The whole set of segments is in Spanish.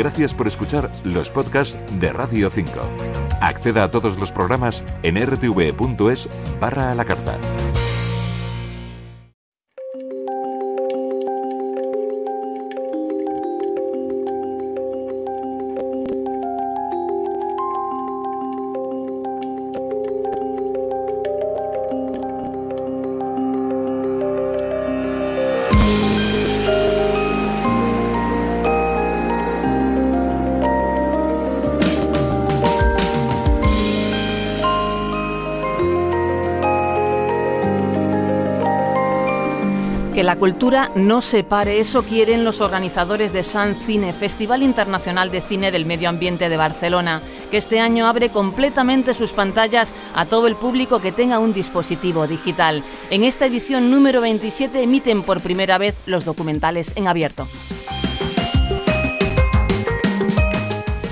Gracias por escuchar los podcasts de Radio 5. Acceda a todos los programas en rtv.es barra a la carta. Cultura no se pare, eso quieren los organizadores de San Cine, Festival Internacional de Cine del Medio Ambiente de Barcelona, que este año abre completamente sus pantallas a todo el público que tenga un dispositivo digital. En esta edición número 27 emiten por primera vez los documentales en abierto.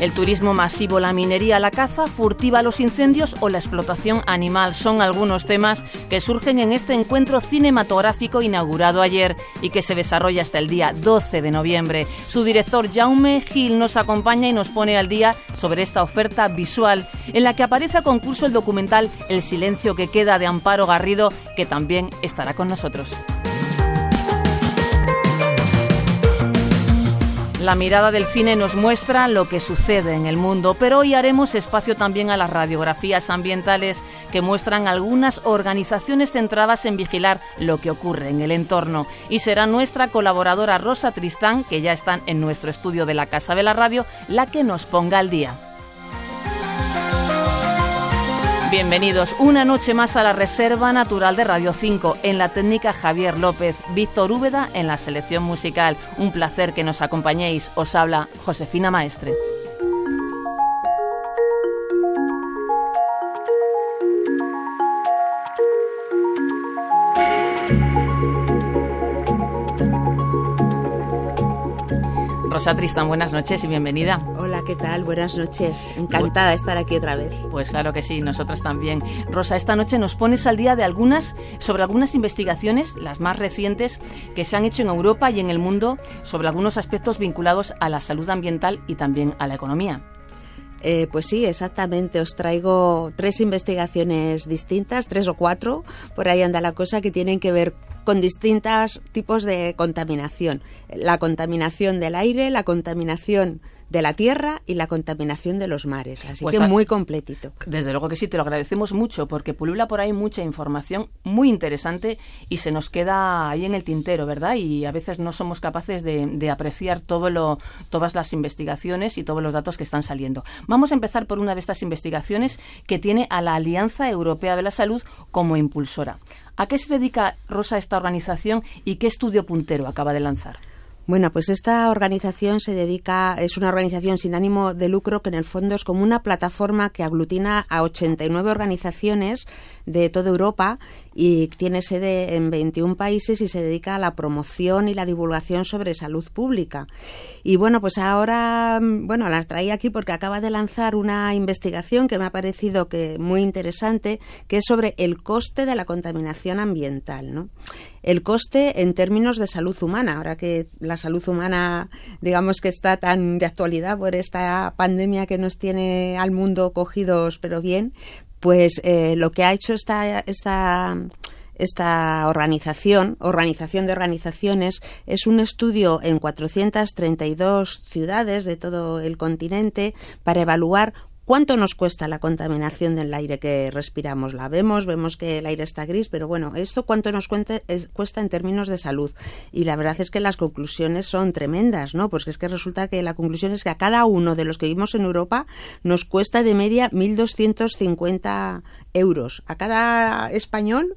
El turismo masivo, la minería, la caza furtiva, los incendios o la explotación animal son algunos temas que surgen en este encuentro cinematográfico inaugurado ayer y que se desarrolla hasta el día 12 de noviembre. Su director Jaume Gil nos acompaña y nos pone al día sobre esta oferta visual en la que aparece a concurso el documental El silencio que queda de Amparo Garrido, que también estará con nosotros. La mirada del cine nos muestra lo que sucede en el mundo, pero hoy haremos espacio también a las radiografías ambientales que muestran algunas organizaciones centradas en vigilar lo que ocurre en el entorno. Y será nuestra colaboradora Rosa Tristán, que ya están en nuestro estudio de la Casa de la Radio, la que nos ponga al día. Bienvenidos una noche más a la Reserva Natural de Radio 5, en la técnica Javier López, Víctor Úbeda en la selección musical. Un placer que nos acompañéis. Os habla Josefina Maestre. Rosa Tristán, buenas noches y bienvenida. Hola, ¿qué tal? Buenas noches. Encantada de estar aquí otra vez. Pues claro que sí, nosotras también. Rosa, esta noche nos pones al día de algunas, sobre algunas investigaciones, las más recientes, que se han hecho en Europa y en el mundo sobre algunos aspectos vinculados a la salud ambiental y también a la economía. Eh, pues sí, exactamente. Os traigo tres investigaciones distintas, tres o cuatro, por ahí anda la cosa, que tienen que ver con distintos tipos de contaminación. La contaminación del aire, la contaminación de la tierra y la contaminación de los mares. Así pues que muy completito. Desde luego que sí, te lo agradecemos mucho porque pulula por ahí mucha información muy interesante y se nos queda ahí en el tintero, ¿verdad? Y a veces no somos capaces de, apreciar todo lo, todas las investigaciones y todos los datos que están saliendo. Vamos a empezar por una de estas investigaciones que tiene a la Alianza Europea de la Salud como impulsora. ¿A qué se dedica Rosa esta organización y qué estudio puntero acaba de lanzar? Bueno, pues esta organización se dedica, es una organización sin ánimo de lucro que en el fondo es como una plataforma que aglutina a 89 organizaciones de toda Europa y tiene sede en 21 países y se dedica a la promoción y la divulgación sobre salud pública. Y bueno, pues ahora, bueno, las traí aquí porque acaba de lanzar una investigación que me ha parecido que muy interesante, que es sobre el coste de la contaminación ambiental, ¿no? el coste en términos de salud humana, ahora que la salud humana, digamos que está tan de actualidad por esta pandemia que nos tiene al mundo cogidos, pero bien, pues eh, lo que ha hecho esta, esta, esta organización, organización de organizaciones, es un estudio en 432 ciudades de todo el continente para evaluar ¿Cuánto nos cuesta la contaminación del aire que respiramos? La vemos, vemos que el aire está gris, pero bueno, ¿esto cuánto nos cuesta en términos de salud? Y la verdad es que las conclusiones son tremendas, ¿no? Pues es que resulta que la conclusión es que a cada uno de los que vivimos en Europa nos cuesta de media 1.250 euros. A cada español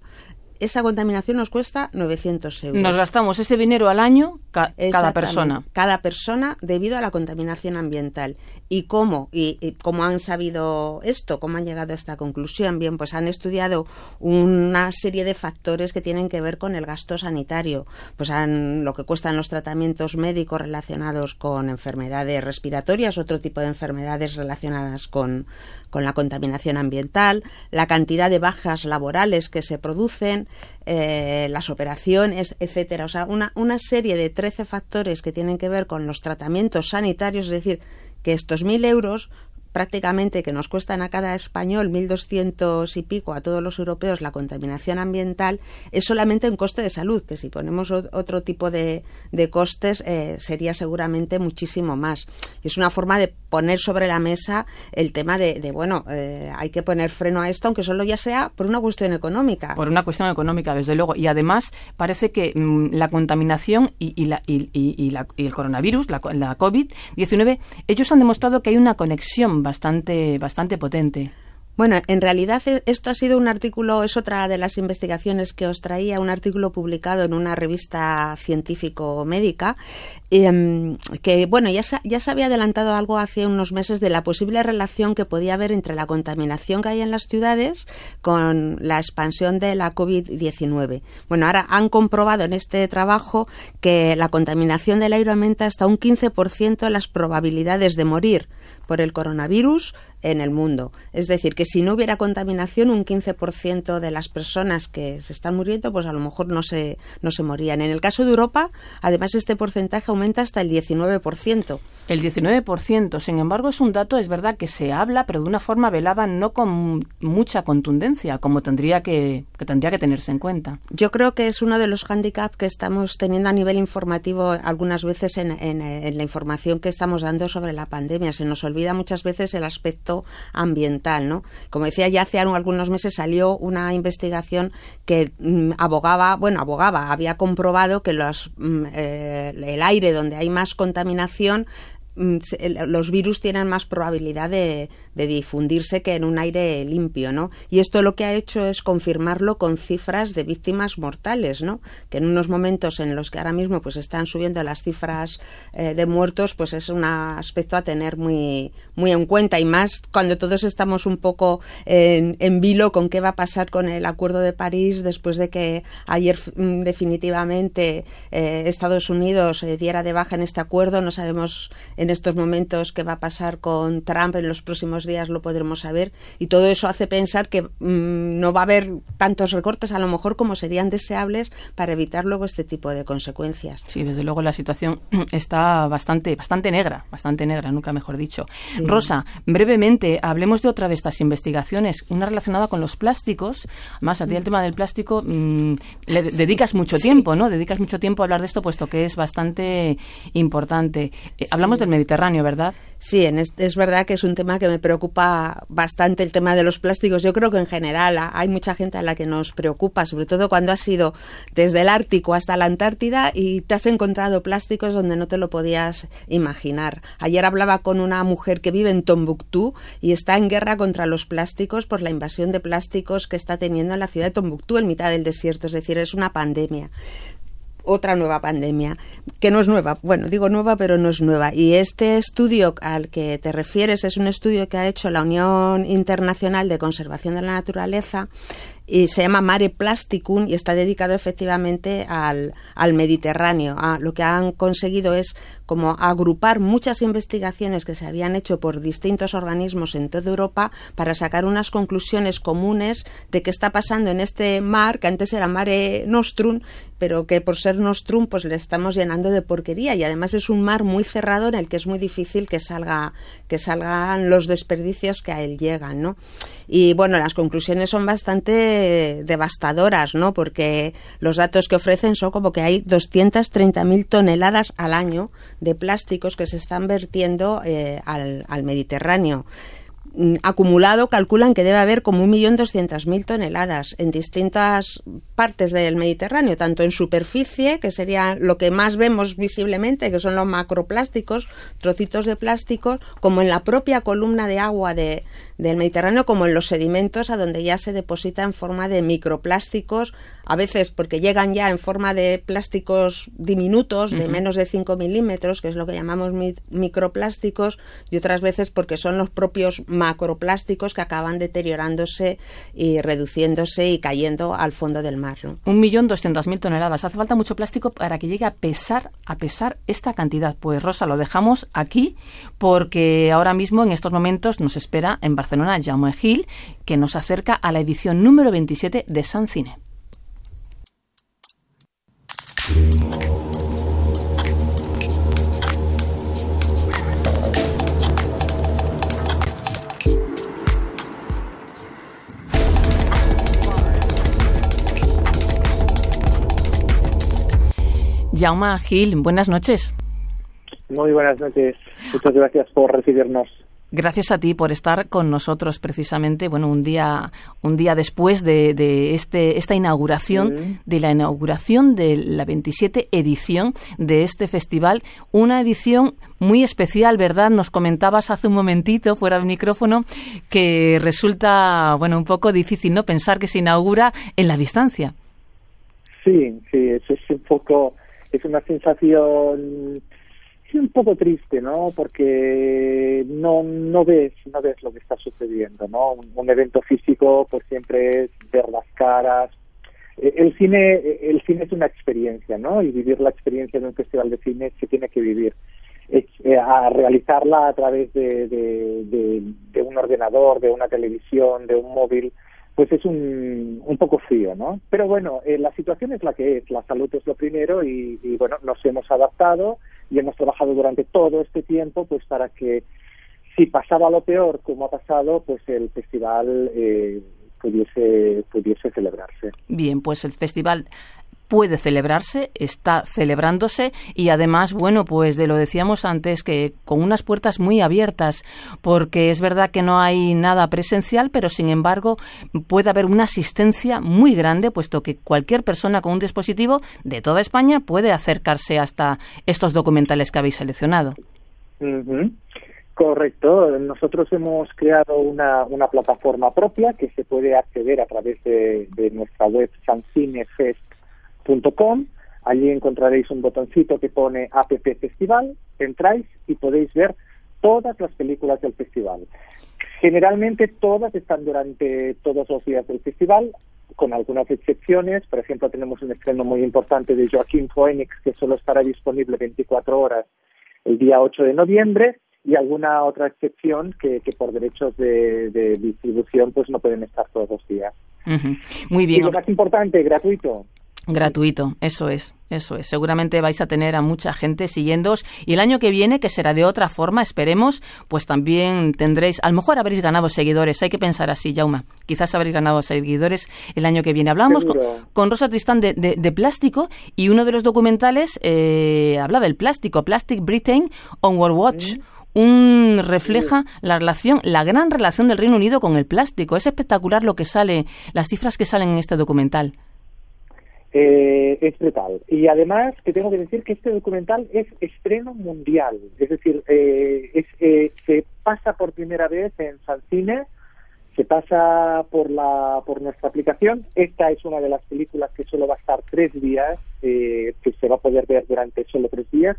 esa contaminación nos cuesta 900 euros. Nos gastamos ese dinero al año cada persona. Cada persona debido a la contaminación ambiental. ¿Y cómo? Y, cómo han sabido esto? ¿Cómo han llegado a esta conclusión? Bien, pues han estudiado una serie de factores que tienen que ver con el gasto sanitario. Pues han, lo que cuestan los tratamientos médicos relacionados con enfermedades respiratorias, otro tipo de enfermedades relacionadas con, con la contaminación ambiental, la cantidad de bajas laborales que se producen, eh, las operaciones, etcétera. O sea, una, una serie de 13 factores que tienen que ver con los tratamientos sanitarios, es decir, que estos mil euros prácticamente que nos cuestan a cada español 1.200 y pico a todos los europeos la contaminación ambiental es solamente un coste de salud, que si ponemos otro tipo de, de costes eh, sería seguramente muchísimo más. Y es una forma de poner sobre la mesa el tema de, bueno, eh, hay que poner freno a esto, aunque solo ya sea por una cuestión económica. Por una cuestión económica, desde luego. Y además parece que mm, la contaminación y, la, y, y, la, y, el coronavirus, la, la COVID-19, ellos han demostrado que hay una conexión bastante, bastante potente. Bueno, en realidad e, esto ha sido un artículo, es otra de las investigaciones que os traía, un artículo publicado en una revista científico-médica, em, que, bueno, ya se, ya se había adelantado algo hace unos meses de la posible relación que podía haber entre la contaminación que hay en las ciudades con la expansión de la COVID-19. Bueno, ahora han comprobado en este trabajo que la contaminación del aire aumenta hasta un 15% las probabilidades de morir por el coronavirus en el mundo. Es decir, que si no hubiera contaminación, un 15% de las personas que se están muriendo, pues a lo mejor no se, no se morían. En el caso de Europa, además, este porcentaje aumenta hasta el 19%. El 19%, sin embargo, es un dato, es verdad, que se habla, pero de una forma velada, no con mucha contundencia, como tendría que, que tendría que tenerse en cuenta. Yo creo que es uno de los hándicaps que estamos teniendo a nivel informativo algunas veces en, en, en la información que estamos dando sobre la pandemia. Se nos olvida muchas veces el aspecto ambiental, ¿no? Como decía, ya hace algunos meses salió una investigación que mm, abogaba, bueno, abogaba, había comprobado que mm, eh, el aire donde hay más contaminación los virus tienen más probabilidad de, difundirse que en un aire limpio, ¿no? Y esto lo que ha hecho es confirmarlo con cifras de víctimas mortales, ¿no? Que en unos momentos en los que ahora mismo pues están subiendo las cifras eh, de muertos, pues es un aspecto a tener muy, en cuenta y más cuando todos estamos un poco en, vilo con qué va a pasar con el Acuerdo de París después de que ayer mm, definitivamente eh, Estados Unidos eh, diera de baja en este acuerdo, no sabemos en estos momentos qué va a pasar con Trump en los próximos días lo podremos saber y todo eso hace pensar que mm, no va a haber tantos recortes a lo mejor como serían deseables para evitar luego este tipo de consecuencias. Sí, desde luego la situación está bastante bastante negra, bastante negra, nunca mejor dicho. Rosa, brevemente hablemos de otra de estas investigaciones, una relacionada con los plásticos. Más a ti el tema del plástico mm, le dedicas mucho tiempo, ¿no? Dedicas mucho tiempo a hablar de esto puesto que es bastante importante. Eh, hablamos del Mediterráneo, ¿verdad? Sí, es, verdad que es un tema que me preocupa bastante el tema de los plásticos. Yo creo que en general hay mucha gente a la que nos preocupa, sobre todo cuando has ido desde el Ártico hasta la Antártida y te has encontrado plásticos donde no te lo podías imaginar. Ayer hablaba con una mujer que vive en Tombuctú y está en guerra contra los plásticos por la invasión de plásticos que está teniendo en la ciudad de Tombuctú en mitad del desierto, es decir, es una pandemia otra nueva pandemia, que no es nueva, bueno, digo nueva, pero no es nueva. Y este estudio al que te refieres es un estudio que ha hecho la Unión Internacional de Conservación de la Naturaleza y se llama Mare Plasticum y está dedicado efectivamente al, al Mediterráneo. Ah, lo que han conseguido es como agrupar muchas investigaciones que se habían hecho por distintos organismos en toda Europa para sacar unas conclusiones comunes de qué está pasando en este mar, que antes era Mare Nostrum, pero que por ser Nostrum pues le estamos llenando de porquería y además es un mar muy cerrado en el que es muy difícil que salga que salgan los desperdicios que a él llegan, ¿no? Y bueno, las conclusiones son bastante devastadoras, ¿no? Porque los datos que ofrecen son como que hay 230.000 toneladas al año de plásticos que se están vertiendo eh, al, Mediterráneo. Mm, acumulado calculan que debe haber como 1.200.000 toneladas en distintas partes del Mediterráneo, tanto en superficie, que sería lo que más vemos visiblemente, que son los macroplásticos, trocitos de plásticos, como en la propia columna de agua de, del Mediterráneo, como en los sedimentos, a donde ya se deposita en forma de microplásticos, a veces porque llegan ya en forma de plásticos diminutos, de menos de 5 milímetros, que es lo que llamamos microplásticos, y otras veces porque son los propios macroplásticos que acaban deteriorándose y reduciéndose y cayendo al fondo del mar. Un millón doscientas mil toneladas. Hace falta mucho plástico para que llegue a pesar, a pesar esta cantidad. Pues Rosa, lo dejamos aquí porque ahora mismo, en estos momentos, nos espera en Barcelona Jaume Gil, que nos acerca a la edición número 27 de San Cine. Jauma Gil, buenas noches. Muy buenas noches. Muchas gracias por recibirnos. Gracias a ti por estar con nosotros precisamente, bueno, un día, un día después de, este, esta inauguración, de la inauguración de la 27 edición de este festival, una edición muy especial, ¿verdad? Nos comentabas hace un momentito, fuera del micrófono, que resulta, bueno, un poco difícil, ¿no? Pensar que se inaugura en la distancia. Sí, sí, es, es un poco, es una sensación un poco triste, ¿no? Porque no, no ves, no ves lo que está sucediendo, ¿no? Un, evento físico, pues siempre es ver las caras. E, el cine, el cine es una experiencia, ¿no? Y vivir la experiencia de un festival de cine se tiene que vivir. Eh, a realizarla a través de, de, un ordenador, de una televisión, de un móvil, pues es un, un poco frío, ¿no? Pero bueno, eh, la situación es la que es, la salud es lo primero y, y bueno, nos hemos adaptado y hemos trabajado durante todo este tiempo pues para que si pasaba lo peor como ha pasado pues el festival eh, pudiese pudiese celebrarse. Bien pues el festival puede celebrarse, está celebrándose y además, bueno, pues de lo decíamos antes que con unas puertas muy abiertas, porque es verdad que no hay nada presencial, pero sin embargo puede haber una asistencia muy grande, puesto que cualquier persona con un dispositivo de toda España puede acercarse hasta estos documentales que habéis seleccionado. Correcto. Nosotros hemos creado una, una, plataforma propia que se puede acceder a través de, de nuestra web sancinefest .com. Allí encontraréis un botoncito que pone App Festival, entráis y podéis ver todas las películas del festival. Generalmente todas están durante todos los días del festival, con algunas excepciones. Por ejemplo, tenemos un estreno muy importante de Joaquín Phoenix que solo estará disponible 24 horas el día 8 de noviembre y alguna otra excepción que, por derechos de, distribución pues no pueden estar todos los días. Muy bien. Y lo más importante, gratuito. Gratuito, eso es, eso es. Seguramente vais a tener a mucha gente siguiéndoos y el año que viene, que será de otra forma, esperemos, pues también tendréis, a lo mejor habréis ganado seguidores, hay que pensar así, Jauma, quizás habréis ganado seguidores el año que viene. Hablamos con, Rosa Tristán de, de, plástico y uno de los documentales eh, hablaba del plástico, Plastic Britain on World Watch. un refleja la relación, la gran relación del Reino Unido con el plástico. Es espectacular lo que sale, las cifras que salen en este documental eh, es brutal. Y además que tengo que decir que este documental es estreno mundial, es decir, eh, es, eh, se pasa por primera vez en Cine, se pasa por la por nuestra aplicación. Esta es una de las películas que solo va a estar tres días, eh, que se va a poder ver durante solo tres días.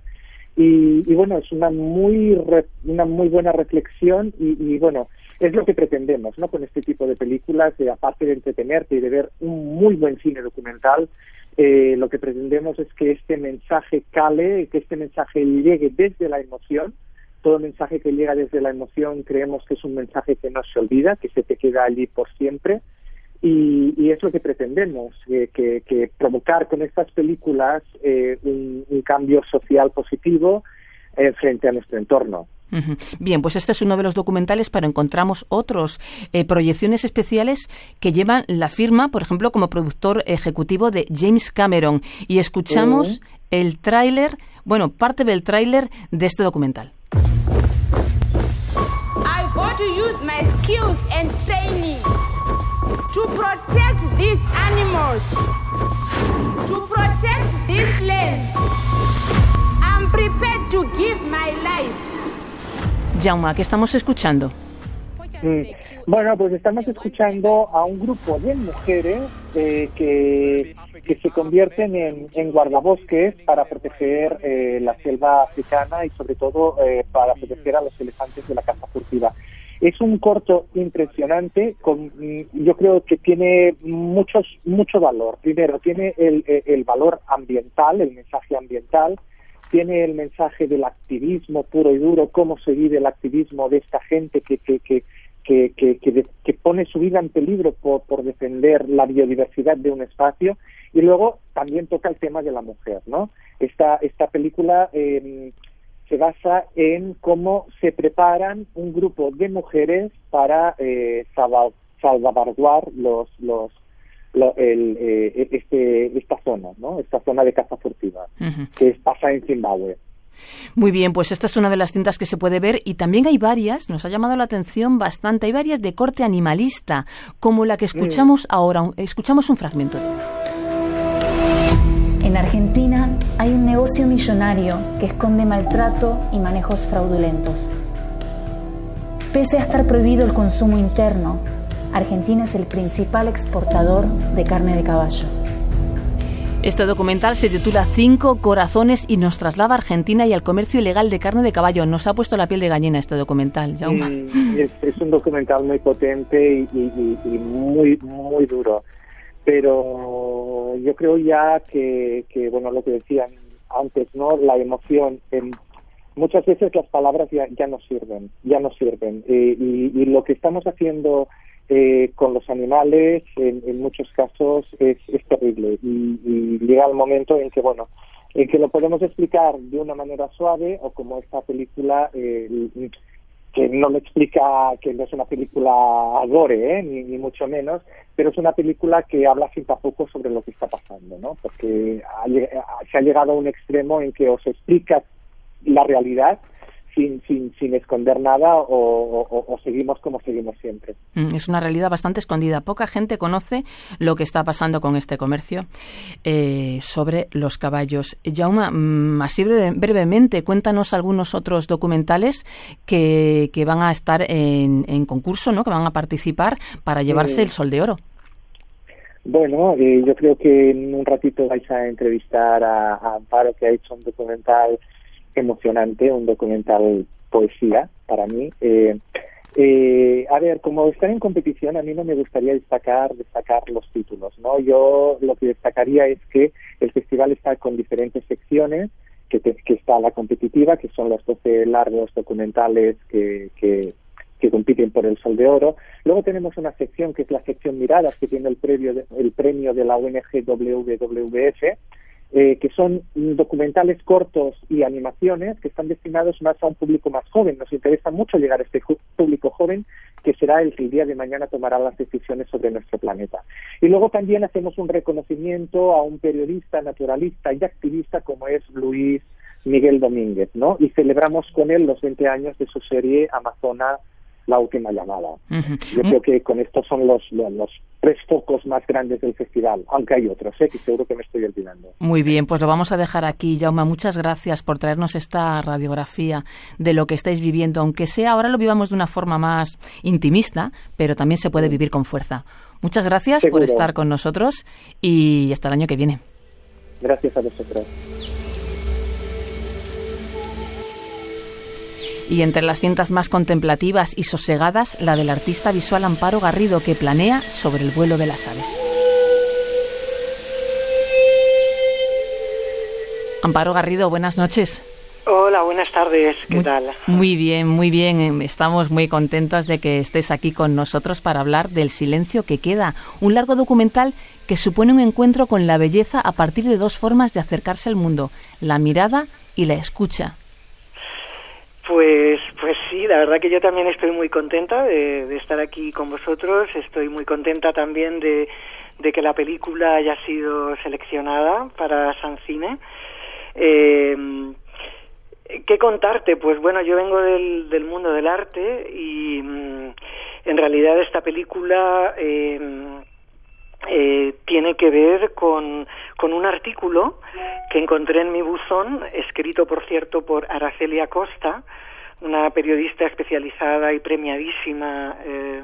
Y, y bueno, es una muy una muy buena reflexión y, y bueno, es lo que pretendemos ¿no? con este tipo de películas, aparte de entretenerte y de ver un muy buen cine documental, eh, lo que pretendemos es que este mensaje cale, que este mensaje llegue desde la emoción. Todo mensaje que llega desde la emoción creemos que es un mensaje que no se olvida, que se te queda allí por siempre. Y, es lo que pretendemos, eh, que, provocar con estas películas eh, un, cambio social positivo frente a nuestro entorno. Bien, pues este es uno de los documentales, pero encontramos otros eh, proyecciones especiales que llevan la firma, por ejemplo, como productor ejecutivo de James Cameron. Y escuchamos el tráiler, bueno, parte del tráiler de este documental. I want to use my skills and training to protect these animals, to protect this land. I'm prepared to give my life. Jauma, ¿qué estamos escuchando? Mm, bueno, pues estamos escuchando a un grupo de mujeres eh, que, que, se convierten en, en guardabosques para proteger eh, la selva africana y sobre todo eh, para proteger a los elefantes de la caza furtiva. Es un corto impresionante, con, mm, yo creo que tiene muchos, mucho valor. Primero, tiene el, el valor ambiental, el mensaje ambiental, tiene el mensaje del activismo puro y duro, cómo se vive el activismo de esta gente que, que, que, que, que, que, pone su vida en peligro por, por defender la biodiversidad de un espacio y luego también toca el tema de la mujer, ¿no? Esta, esta película eh, se basa en cómo se preparan un grupo de mujeres para eh, salvaguardar los, los, el, eh, este, esta zona, ¿no? Esta zona de caza furtiva, que pasa en Zimbabue. Muy bien, pues esta es una de las cintas que se puede ver y también hay varias, nos ha llamado la atención bastante, hay varias de corte animalista, como la que escuchamos mm. ahora, escuchamos un fragmento En Argentina hay un negocio millonario que esconde maltrato y manejos fraudulentos. Pese a estar prohibido el consumo interno, Argentina es el principal exportador de carne de caballo. Este documental se titula Cinco corazones y nos traslada a Argentina y al comercio ilegal de carne de caballo. Nos ha puesto la piel de gallina este documental, Jaume. es, un documental muy potente y, muy, muy duro. Pero yo creo ya que, bueno, lo que decían antes, ¿no? La emoción. muchas veces las palabras ya, ya no sirven, ya no sirven. Eh, y lo que estamos haciendo eh, con los animales en, muchos casos es, terrible y, llega el momento en que bueno en que lo podemos explicar de una manera suave o como esta película eh, que no lo explica que no es una película gore ¿eh? ni, mucho menos pero es una película que habla sin tampoco sobre lo que está pasando no porque se ha llegado a un extremo en que os explica la realidad sin, sin, sin esconder nada o, seguimos como seguimos siempre. Mm, es una realidad bastante escondida. Poca gente conoce lo que está pasando con este comercio eh, sobre los caballos. Jauma, mm, así brevemente, cuéntanos algunos otros documentales que, que van a estar en, en, concurso, ¿no? que van a participar para llevarse el Sol de Oro. Bueno, eh, yo creo que en un ratito vais a entrevistar a, a Amparo, que ha hecho un documental emocionante, un documental poesía para mí. Eh, eh, a ver, como están en competición, a mí no me gustaría destacar destacar los títulos, ¿no? Yo lo que destacaría es que el festival está con diferentes secciones, que, que está la competitiva, que son los 12 largos documentales que, que, compiten por el Sol de Oro. Luego tenemos una sección que es la sección Miradas, que tiene el, premio de, el premio de la ONG WWF, eh, que son documentales cortos y animaciones que están destinados más a un público más joven. Nos interesa mucho llegar a este público joven que será el que el día de mañana tomará las decisiones sobre nuestro planeta. Y luego también hacemos un reconocimiento a un periodista, naturalista y activista como es Luis Miguel Domínguez, ¿no? Y celebramos con él los 20 años de su serie Amazona la última llamada. Yo creo que con estos son los, los, tres focos más grandes del festival, aunque hay otros, ¿eh? que seguro que me estoy olvidando. Muy bien, pues lo vamos a dejar aquí. Jaume, muchas gracias por traernos esta radiografía de lo que estáis viviendo, aunque sea ahora lo vivamos de una forma más intimista, pero también se puede vivir con fuerza. Muchas gracias por estar con nosotros y hasta el año que viene. Gracias a vosotros. Y entre las cintas más contemplativas y sosegadas, la del artista visual Amparo Garrido, que planea sobre el vuelo de las aves. Amparo Garrido, buenas noches. Hola, buenas tardes. ¿Qué tal? Muy bien, muy bien. Em, estamos muy contentos de que estés aquí con nosotros para hablar del silencio que queda, un largo documental que supone un encuentro con la belleza a partir de dos formas de acercarse al mundo, la mirada y la escucha. Pues, pues sí, la verdad que yo también estoy muy contenta de, estar aquí con vosotros. Estoy muy contenta también de, que la película haya sido seleccionada para San Cine. Eh, ¿Qué contarte? Pues bueno, yo vengo del, del mundo del arte y mm, en realidad esta película eh, eh, tiene que ver con, con un artículo que encontré en mi buzón, escrito por cierto por Araceli Acosta, una periodista especializada y premiadísima eh,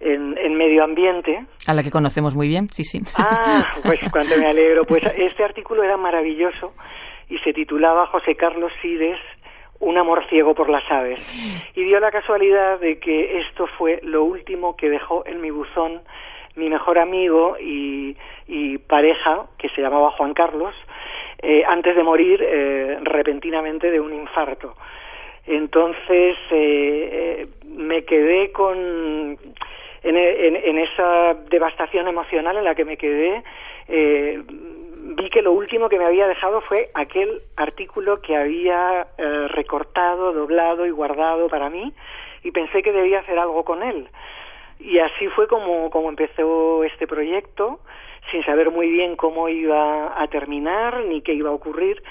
en, en, medio ambiente. A la que conocemos muy bien, sí, sí. Ah, pues cuánto me alegro. Pues este artículo era maravilloso y se titulaba José Carlos Sides, un amor ciego por las aves. Y dio la casualidad de que esto fue lo último que dejó en mi buzón mi mejor amigo y, pareja, que se llamaba Juan Carlos, eh, antes de morir eh, repentinamente de un infarto. Entonces eh, me quedé con en, esa devastación emocional en la que me quedé, eh, vi que lo último que me había dejado fue aquel artículo que había eh, recortado, doblado y guardado para mí y pensé que debía hacer algo con él. Y así fue como, como empezó este proyecto, sin saber muy bien cómo iba a terminar ni qué iba a ocurrir.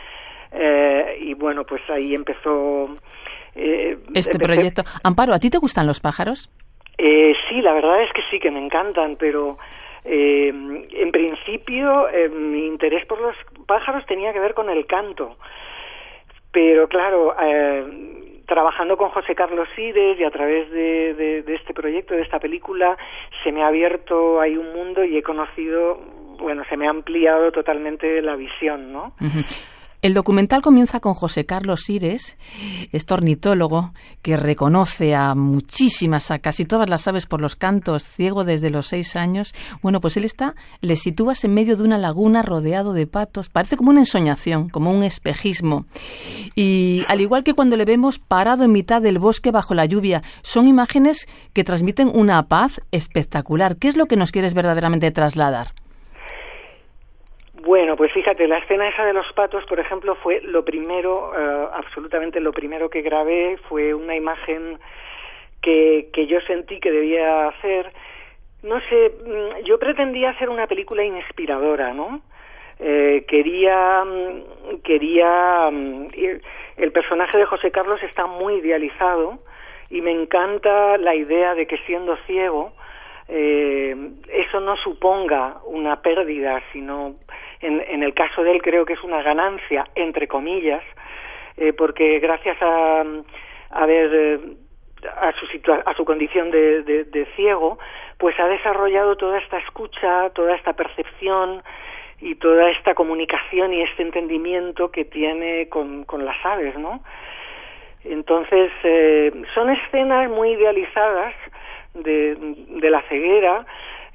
Eh, y bueno, pues ahí empezó. este proyecto. Amparo, ¿a ti te gustan los pájaros? Eh, sí, la verdad es que sí, que me encantan, pero eh, en principio eh, mi interés por los pájaros tenía que ver con el canto. Pero claro, eh, trabajando con José Carlos Ides y a través de, de, este proyecto, de esta película, se me ha abierto ahí un mundo y he conocido, bueno, se me ha ampliado totalmente la visión, ¿no? El documental comienza con José Carlos Sires, este ornitólogo que reconoce a muchísimas, a casi todas las aves por los cantos, ciego desde los seis años. Bueno, pues él está, le sitúas en medio de una laguna rodeado de patos. Parece como una ensoñación, como un espejismo. Y al igual que cuando le vemos parado en mitad del bosque bajo la lluvia, son imágenes que transmiten una paz espectacular. ¿Qué es lo que nos quieres verdaderamente trasladar? Bueno, pues fíjate, la escena esa de los patos, por ejemplo, fue lo primero, eh, absolutamente lo primero que grabé, fue una imagen que, que yo sentí que debía hacer. No sé, mm, yo pretendía hacer una película inspiradora, ¿no? Eh, quería, mm, quería, mm, el personaje de José Carlos está muy idealizado y me encanta la idea de que siendo ciego, eh, eso no suponga una pérdida, sino en, en, el caso de él creo que es una ganancia, entre comillas, eh, porque gracias a, a ver eh, a su, a su condición de, de, de, ciego, pues ha desarrollado toda esta escucha, toda esta percepción y toda esta comunicación y este entendimiento que tiene con, con las aves, ¿no? Entonces, eh, son escenas muy idealizadas de, de la ceguera,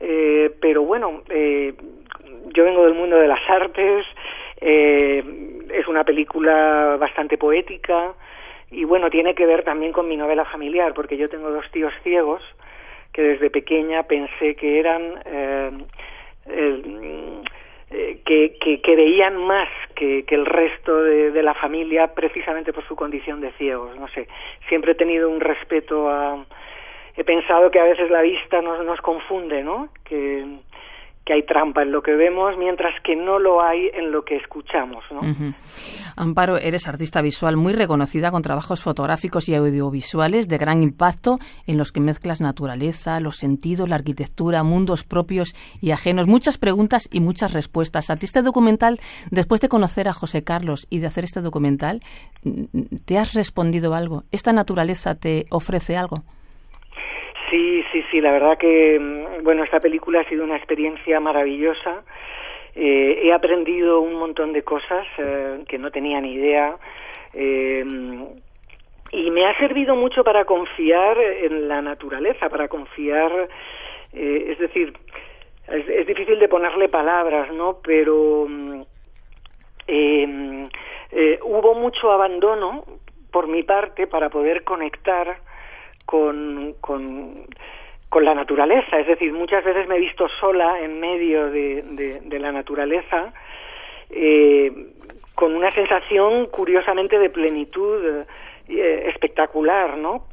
eh, pero bueno, eh, yo vengo del mundo de las artes, eh, es una película bastante poética y bueno, tiene que ver también con mi novela familiar, porque yo tengo dos tíos ciegos que desde pequeña pensé que eran... Eh, eh, que, veían más que, que el resto de, de, la familia precisamente por su condición de ciegos. No sé, siempre he tenido un respeto a... He pensado que a veces la vista nos, nos confunde, ¿no? Que, que hay trampa en lo que vemos, mientras que no lo hay en lo que escuchamos. ¿no? Amparo, eres artista visual muy reconocida con trabajos fotográficos y audiovisuales de gran impacto en los que mezclas naturaleza, los sentidos, la arquitectura, mundos propios y ajenos. Muchas preguntas y muchas respuestas. A ti este documental, después de conocer a José Carlos y de hacer este documental, ¿te has respondido algo? ¿Esta naturaleza te ofrece algo? Sí, sí, la verdad que, mm, bueno, esta película ha sido una experiencia maravillosa. Eh, he aprendido un montón de cosas eh, que no tenía ni idea. Eh, y me ha servido mucho para confiar en la naturaleza, para confiar, es decir, es, es, difícil de ponerle palabras, ¿no? Pero mm, hubo mucho abandono por mi parte para poder conectar con, con, con, la naturaleza. Es decir, muchas veces me he visto sola en medio de, la naturaleza, eh, con una sensación curiosamente de plenitud eh, espectacular, ¿no?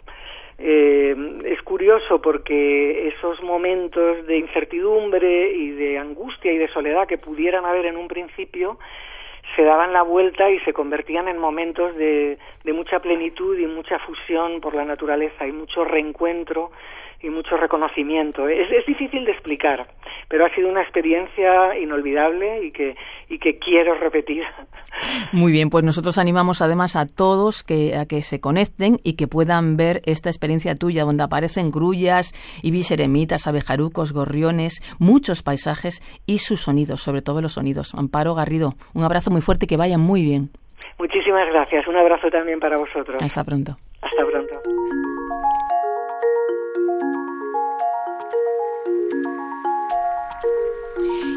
Eh, es curioso porque esos momentos de incertidumbre y de angustia y de soledad que pudieran haber en un principio se daban la vuelta y se convertían en momentos de, de mucha plenitud y mucha fusión por la naturaleza y mucho reencuentro y mucho reconocimiento. Es, es, difícil de explicar, pero ha sido una experiencia inolvidable y que, y que quiero repetir. Muy bien, pues nosotros animamos además a todos que, a que se conecten y que puedan ver esta experiencia tuya, donde aparecen grullas, ibiseremitas, abejarucos, gorriones, muchos paisajes y sus sonidos, sobre todo los sonidos. Amparo Garrido, un abrazo muy fuerte y que vayan muy bien. Muchísimas gracias. Un abrazo también para vosotros. Hasta pronto. Hasta pronto.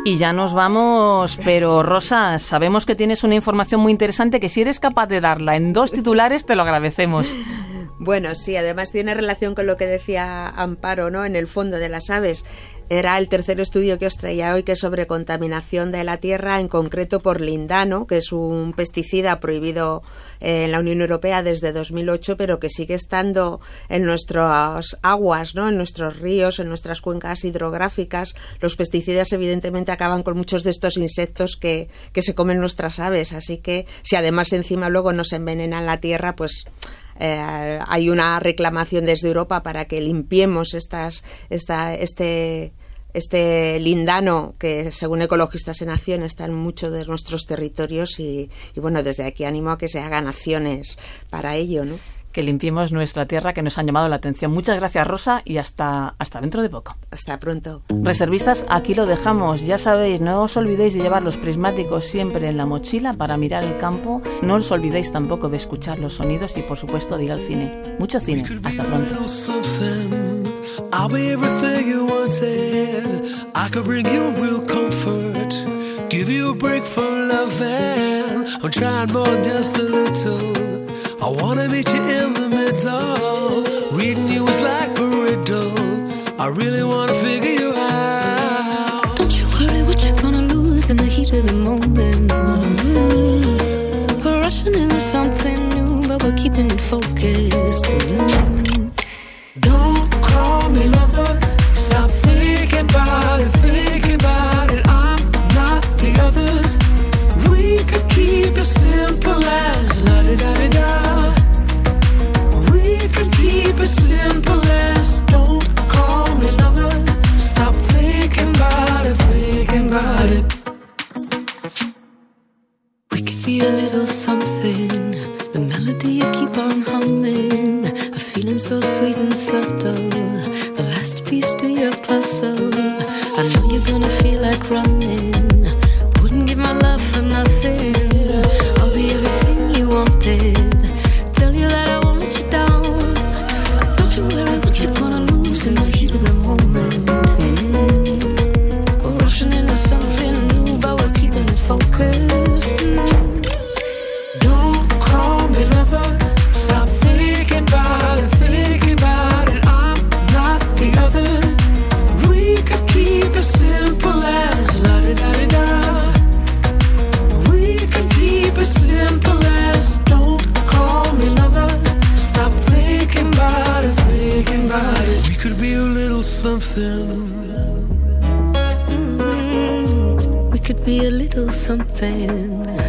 Y ya nos vamos, pero Rosa, sabemos que tienes una información muy interesante que si eres capaz de darla en dos titulares te lo agradecemos. Bueno, sí, además tiene relación con lo que decía Amparo, ¿no? En el fondo de las aves. Era el tercer estudio que os traía hoy, que es sobre contaminación de la tierra, en concreto por lindano, que es un pesticida prohibido en la Unión Europea desde 2008, pero que sigue estando en nuestras aguas, ¿no? en nuestros ríos, en nuestras cuencas hidrográficas. Los pesticidas, evidentemente, acaban con muchos de estos insectos que, que se comen nuestras aves. Así que, si además encima luego nos envenenan la tierra, pues eh, hay una reclamación desde Europa para que limpiemos estas, esta, este, este lindano que según ecologistas en acción está en muchos de nuestros territorios y, y, bueno desde aquí animo a que se hagan acciones para ello ¿no? que limpiemos nuestra tierra que nos han llamado la atención. Muchas gracias, Rosa, y hasta, hasta dentro de poco. Hasta pronto. Reservistas, aquí lo dejamos. Ya sabéis, no os olvidéis de llevar los prismáticos siempre en la mochila para mirar el campo. No os olvidéis tampoco de escuchar los sonidos y, por supuesto, de ir al cine. Mucho cine. Hasta pronto. Give you a break from loving. I'm trying more just a little. I wanna meet you in the middle. Reading you is like a riddle. I really wanna something. Mm -hmm. We could be a little something.